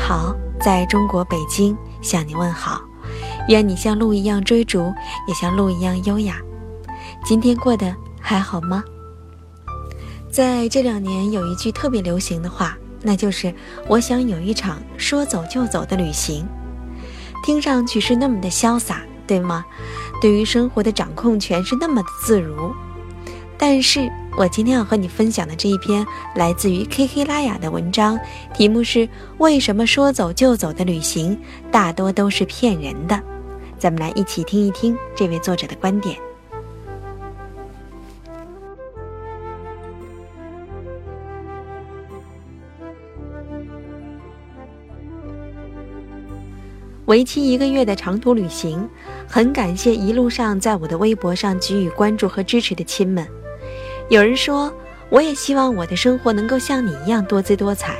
好，在中国北京向你问好。愿你像鹿一样追逐，也像鹿一样优雅。今天过得还好吗？在这两年有一句特别流行的话，那就是“我想有一场说走就走的旅行”，听上去是那么的潇洒，对吗？对于生活的掌控权是那么的自如。但是我今天要和你分享的这一篇来自于 K K 拉雅的文章，题目是“为什么说走就走的旅行大多都是骗人的”。咱们来一起听一听这位作者的观点。为期一个月的长途旅行，很感谢一路上在我的微博上给予关注和支持的亲们。有人说，我也希望我的生活能够像你一样多姿多彩。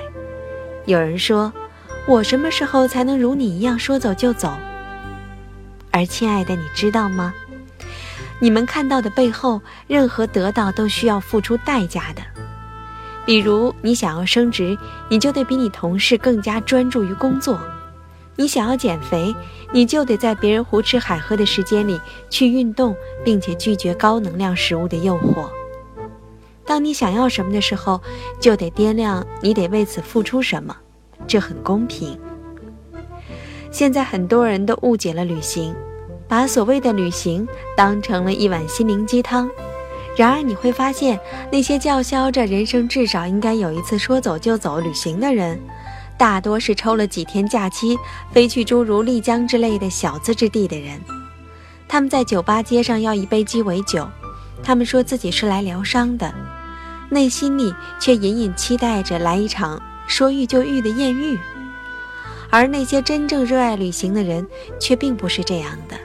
有人说，我什么时候才能如你一样说走就走？而亲爱的，你知道吗？你们看到的背后，任何得到都需要付出代价的。比如，你想要升职，你就得比你同事更加专注于工作；你想要减肥，你就得在别人胡吃海喝的时间里去运动，并且拒绝高能量食物的诱惑。当你想要什么的时候，就得掂量你得为此付出什么，这很公平。现在很多人都误解了旅行，把所谓的旅行当成了一碗心灵鸡汤。然而你会发现，那些叫嚣着人生至少应该有一次说走就走旅行的人，大多是抽了几天假期飞去诸如丽江之类的小资之地的人。他们在酒吧街上要一杯鸡尾酒，他们说自己是来疗伤的。内心里却隐隐期待着来一场说遇就遇的艳遇，而那些真正热爱旅行的人却并不是这样的。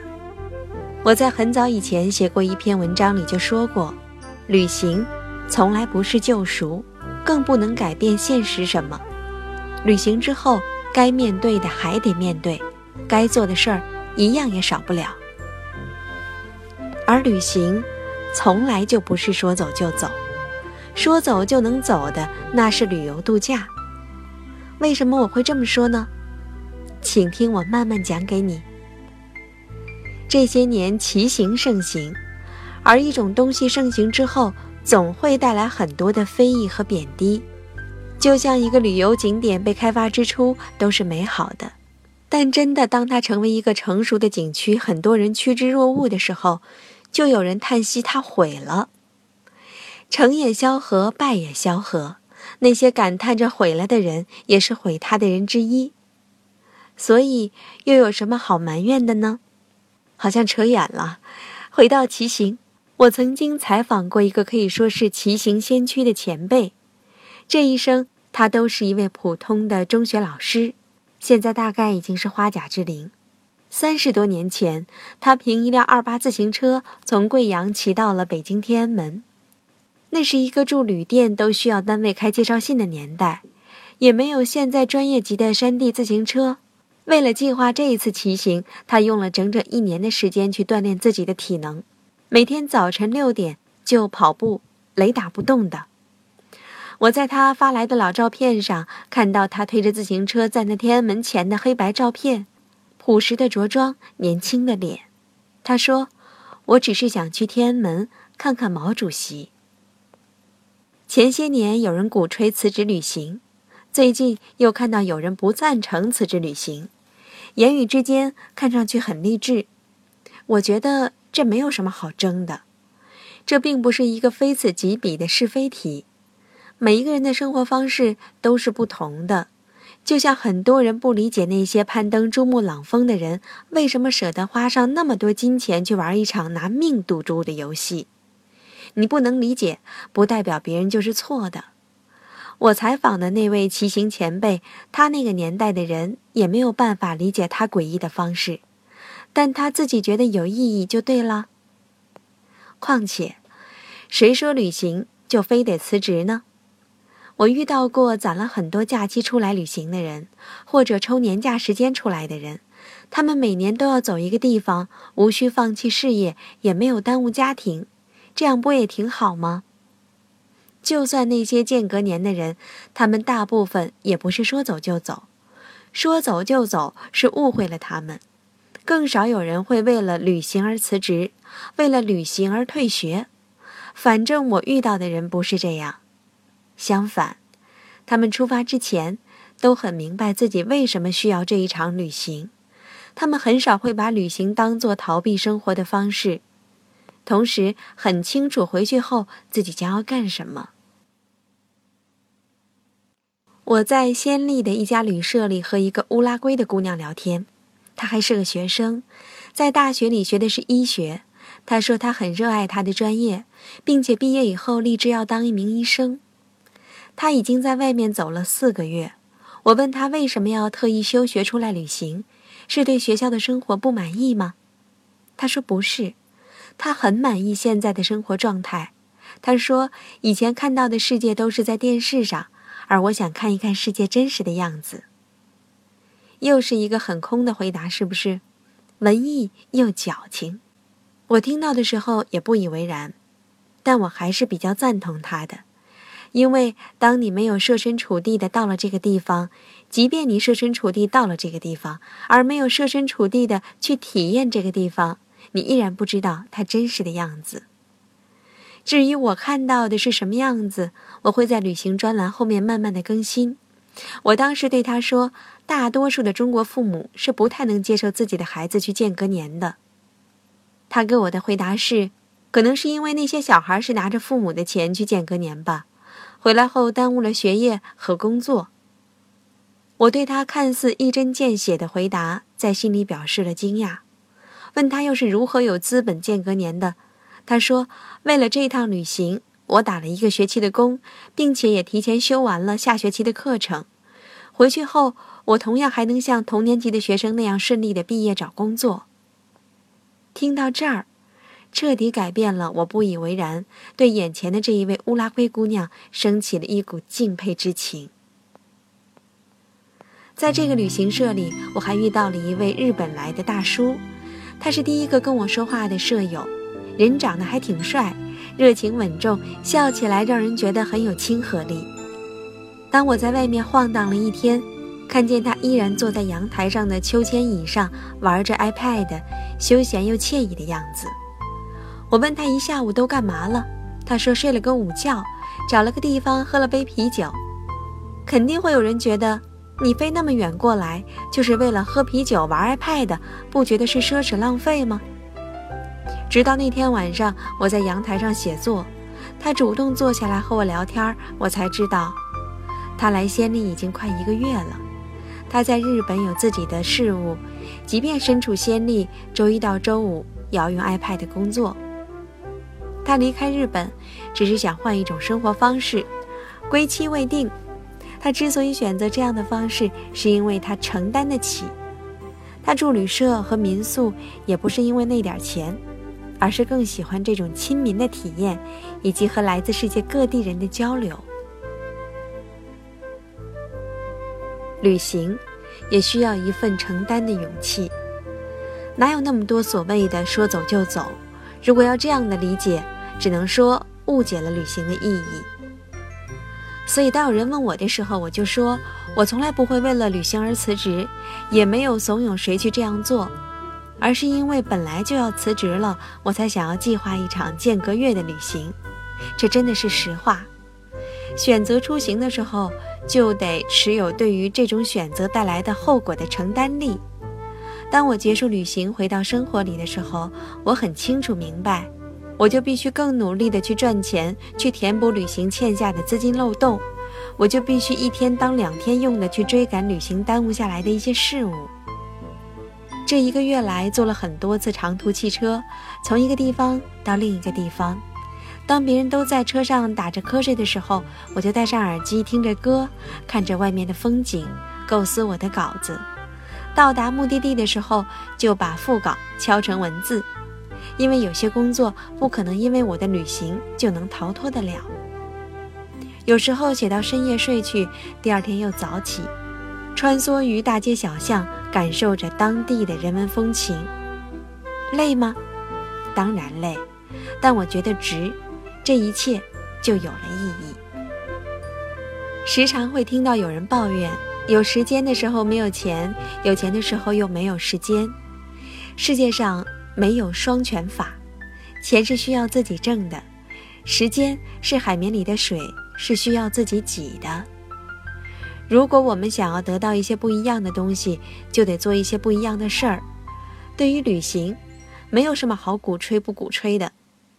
我在很早以前写过一篇文章里就说过，旅行从来不是救赎，更不能改变现实什么。旅行之后，该面对的还得面对，该做的事儿一样也少不了。而旅行，从来就不是说走就走。说走就能走的，那是旅游度假。为什么我会这么说呢？请听我慢慢讲给你。这些年骑行盛行，而一种东西盛行之后，总会带来很多的非议和贬低。就像一个旅游景点被开发之初都是美好的，但真的当它成为一个成熟的景区，很多人趋之若鹜的时候，就有人叹息它毁了。成也萧何，败也萧何。那些感叹着毁了的人，也是毁他的人之一。所以，又有什么好埋怨的呢？好像扯远了。回到骑行，我曾经采访过一个可以说是骑行先驱的前辈。这一生，他都是一位普通的中学老师，现在大概已经是花甲之龄。三十多年前，他凭一辆二八自行车从贵阳骑到了北京天安门。那是一个住旅店都需要单位开介绍信的年代，也没有现在专业级的山地自行车。为了计划这一次骑行，他用了整整一年的时间去锻炼自己的体能，每天早晨六点就跑步，雷打不动的。我在他发来的老照片上看到他推着自行车站在天安门前的黑白照片，朴实的着装，年轻的脸。他说：“我只是想去天安门看看毛主席。”前些年有人鼓吹辞职旅行，最近又看到有人不赞成辞职旅行，言语之间看上去很励志。我觉得这没有什么好争的，这并不是一个非此即彼的是非题。每一个人的生活方式都是不同的，就像很多人不理解那些攀登珠穆朗峰的人为什么舍得花上那么多金钱去玩一场拿命赌注的游戏。你不能理解，不代表别人就是错的。我采访的那位骑行前辈，他那个年代的人也没有办法理解他诡异的方式，但他自己觉得有意义就对了。况且，谁说旅行就非得辞职呢？我遇到过攒了很多假期出来旅行的人，或者抽年假时间出来的人，他们每年都要走一个地方，无需放弃事业，也没有耽误家庭。这样不也挺好吗？就算那些间隔年的人，他们大部分也不是说走就走，说走就走是误会了他们。更少有人会为了旅行而辞职，为了旅行而退学。反正我遇到的人不是这样。相反，他们出发之前都很明白自己为什么需要这一场旅行。他们很少会把旅行当作逃避生活的方式，同时很清楚回去后自己将要干什么。我在暹粒的一家旅社里和一个乌拉圭的姑娘聊天，她还是个学生，在大学里学的是医学。她说她很热爱她的专业，并且毕业以后立志要当一名医生。她已经在外面走了四个月。我问她为什么要特意休学出来旅行，是对学校的生活不满意吗？她说不是，他很满意现在的生活状态。他说以前看到的世界都是在电视上。而我想看一看世界真实的样子。又是一个很空的回答，是不是？文艺又矫情。我听到的时候也不以为然，但我还是比较赞同他的，因为当你没有设身处地的到了这个地方，即便你设身处地到了这个地方，而没有设身处地的去体验这个地方，你依然不知道他真实的样子。至于我看到的是什么样子，我会在旅行专栏后面慢慢的更新。我当时对他说，大多数的中国父母是不太能接受自己的孩子去间隔年的。他给我的回答是，可能是因为那些小孩是拿着父母的钱去间隔年吧，回来后耽误了学业和工作。我对他看似一针见血的回答，在心里表示了惊讶，问他又是如何有资本间隔年的。他说：“为了这趟旅行，我打了一个学期的工，并且也提前修完了下学期的课程。回去后，我同样还能像同年级的学生那样顺利的毕业找工作。”听到这儿，彻底改变了我不以为然，对眼前的这一位乌拉圭姑娘升起了一股敬佩之情。在这个旅行社里，我还遇到了一位日本来的大叔，他是第一个跟我说话的舍友。人长得还挺帅，热情稳重，笑起来让人觉得很有亲和力。当我在外面晃荡了一天，看见他依然坐在阳台上的秋千椅上玩着 iPad，休闲又惬意的样子。我问他一下午都干嘛了，他说睡了个午觉，找了个地方喝了杯啤酒。肯定会有人觉得，你飞那么远过来就是为了喝啤酒玩 iPad，不觉得是奢侈浪费吗？直到那天晚上，我在阳台上写作，他主动坐下来和我聊天，我才知道，他来仙里已经快一个月了。他在日本有自己的事务，即便身处仙里，周一到周五也要用 iPad 工作。他离开日本，只是想换一种生活方式，归期未定。他之所以选择这样的方式，是因为他承担得起。他住旅社和民宿，也不是因为那点钱。而是更喜欢这种亲民的体验，以及和来自世界各地人的交流。旅行也需要一份承担的勇气，哪有那么多所谓的说走就走？如果要这样的理解，只能说误解了旅行的意义。所以，当有人问我的时候，我就说我从来不会为了旅行而辞职，也没有怂恿谁去这样做。而是因为本来就要辞职了，我才想要计划一场间隔月的旅行，这真的是实话。选择出行的时候，就得持有对于这种选择带来的后果的承担力。当我结束旅行回到生活里的时候，我很清楚明白，我就必须更努力的去赚钱，去填补旅行欠下的资金漏洞，我就必须一天当两天用的去追赶旅行耽误下来的一些事物。这一个月来，坐了很多次长途汽车，从一个地方到另一个地方。当别人都在车上打着瞌睡的时候，我就戴上耳机听着歌，看着外面的风景，构思我的稿子。到达目的地的时候，就把副稿敲成文字。因为有些工作不可能因为我的旅行就能逃脱得了。有时候写到深夜睡去，第二天又早起，穿梭于大街小巷。感受着当地的人文风情，累吗？当然累，但我觉得值，这一切就有了意义。时常会听到有人抱怨，有时间的时候没有钱，有钱的时候又没有时间。世界上没有双全法，钱是需要自己挣的，时间是海绵里的水，是需要自己挤的。如果我们想要得到一些不一样的东西，就得做一些不一样的事儿。对于旅行，没有什么好鼓吹不鼓吹的。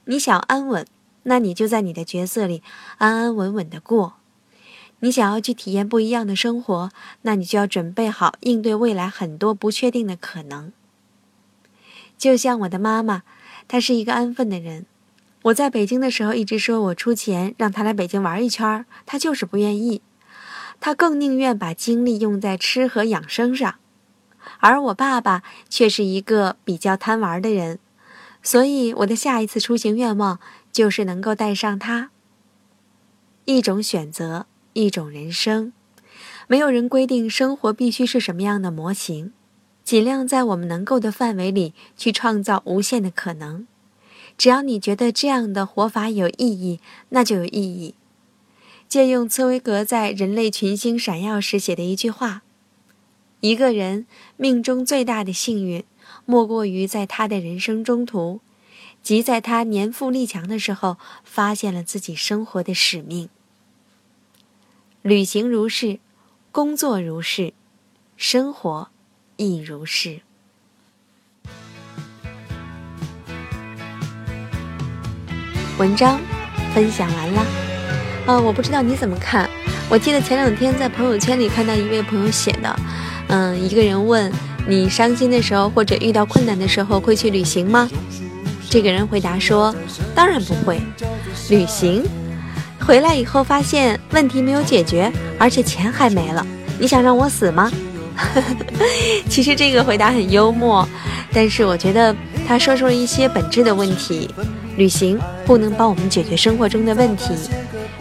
你想安稳，那你就在你的角色里安安稳稳的过。你想要去体验不一样的生活，那你就要准备好应对未来很多不确定的可能。就像我的妈妈，她是一个安分的人。我在北京的时候一直说我出钱让她来北京玩一圈，她就是不愿意。她更宁愿把精力用在吃和养生上。而我爸爸却是一个比较贪玩的人，所以我的下一次出行愿望就是能够带上他。一种选择，一种人生，没有人规定生活必须是什么样的模型。尽量在我们能够的范围里去创造无限的可能。只要你觉得这样的活法有意义，那就有意义。借用茨威格在《人类群星闪耀时》写的一句话：“一个人命中最大的幸运，莫过于在他的人生中途，即在他年富力强的时候，发现了自己生活的使命。旅行如是，工作如是，生活。”亦如是。文章分享完了，啊，我不知道你怎么看。我记得前两天在朋友圈里看到一位朋友写的，嗯，一个人问你伤心的时候或者遇到困难的时候会去旅行吗？这个人回答说：当然不会。旅行回来以后发现问题没有解决，而且钱还没了，你想让我死吗？其实这个回答很幽默，但是我觉得他说出了一些本质的问题。旅行不能帮我们解决生活中的问题。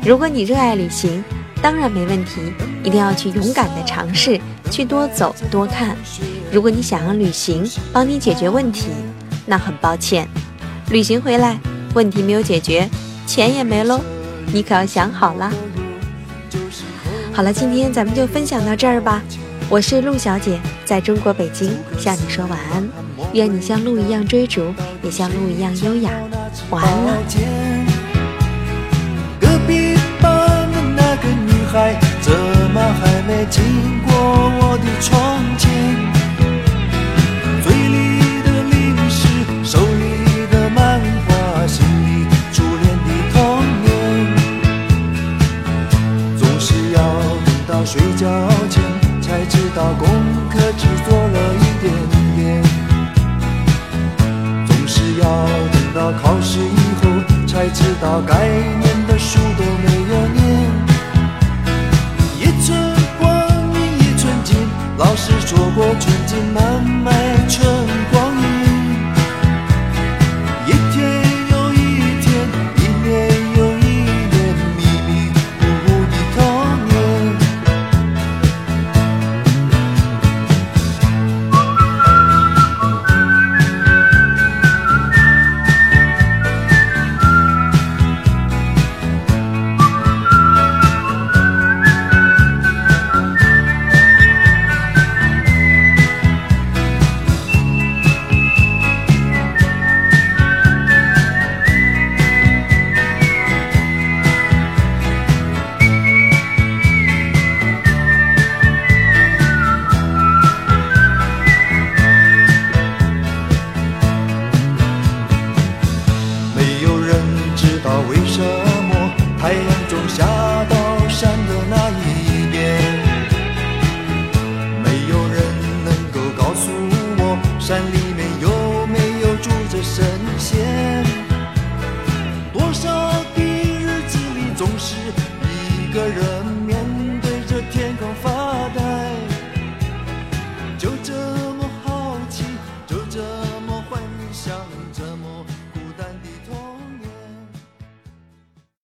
如果你热爱旅行，当然没问题，一定要去勇敢的尝试，去多走多看。如果你想让旅行帮你解决问题，那很抱歉，旅行回来问题没有解决，钱也没喽，你可要想好了。好了，今天咱们就分享到这儿吧。我是陆小姐，在中国北京向你说晚安。愿你像鹿一样追逐，也像鹿一样优雅。晚安了。隔壁班的那个女孩，怎么还没经过我的窗前？老师说过寸金难买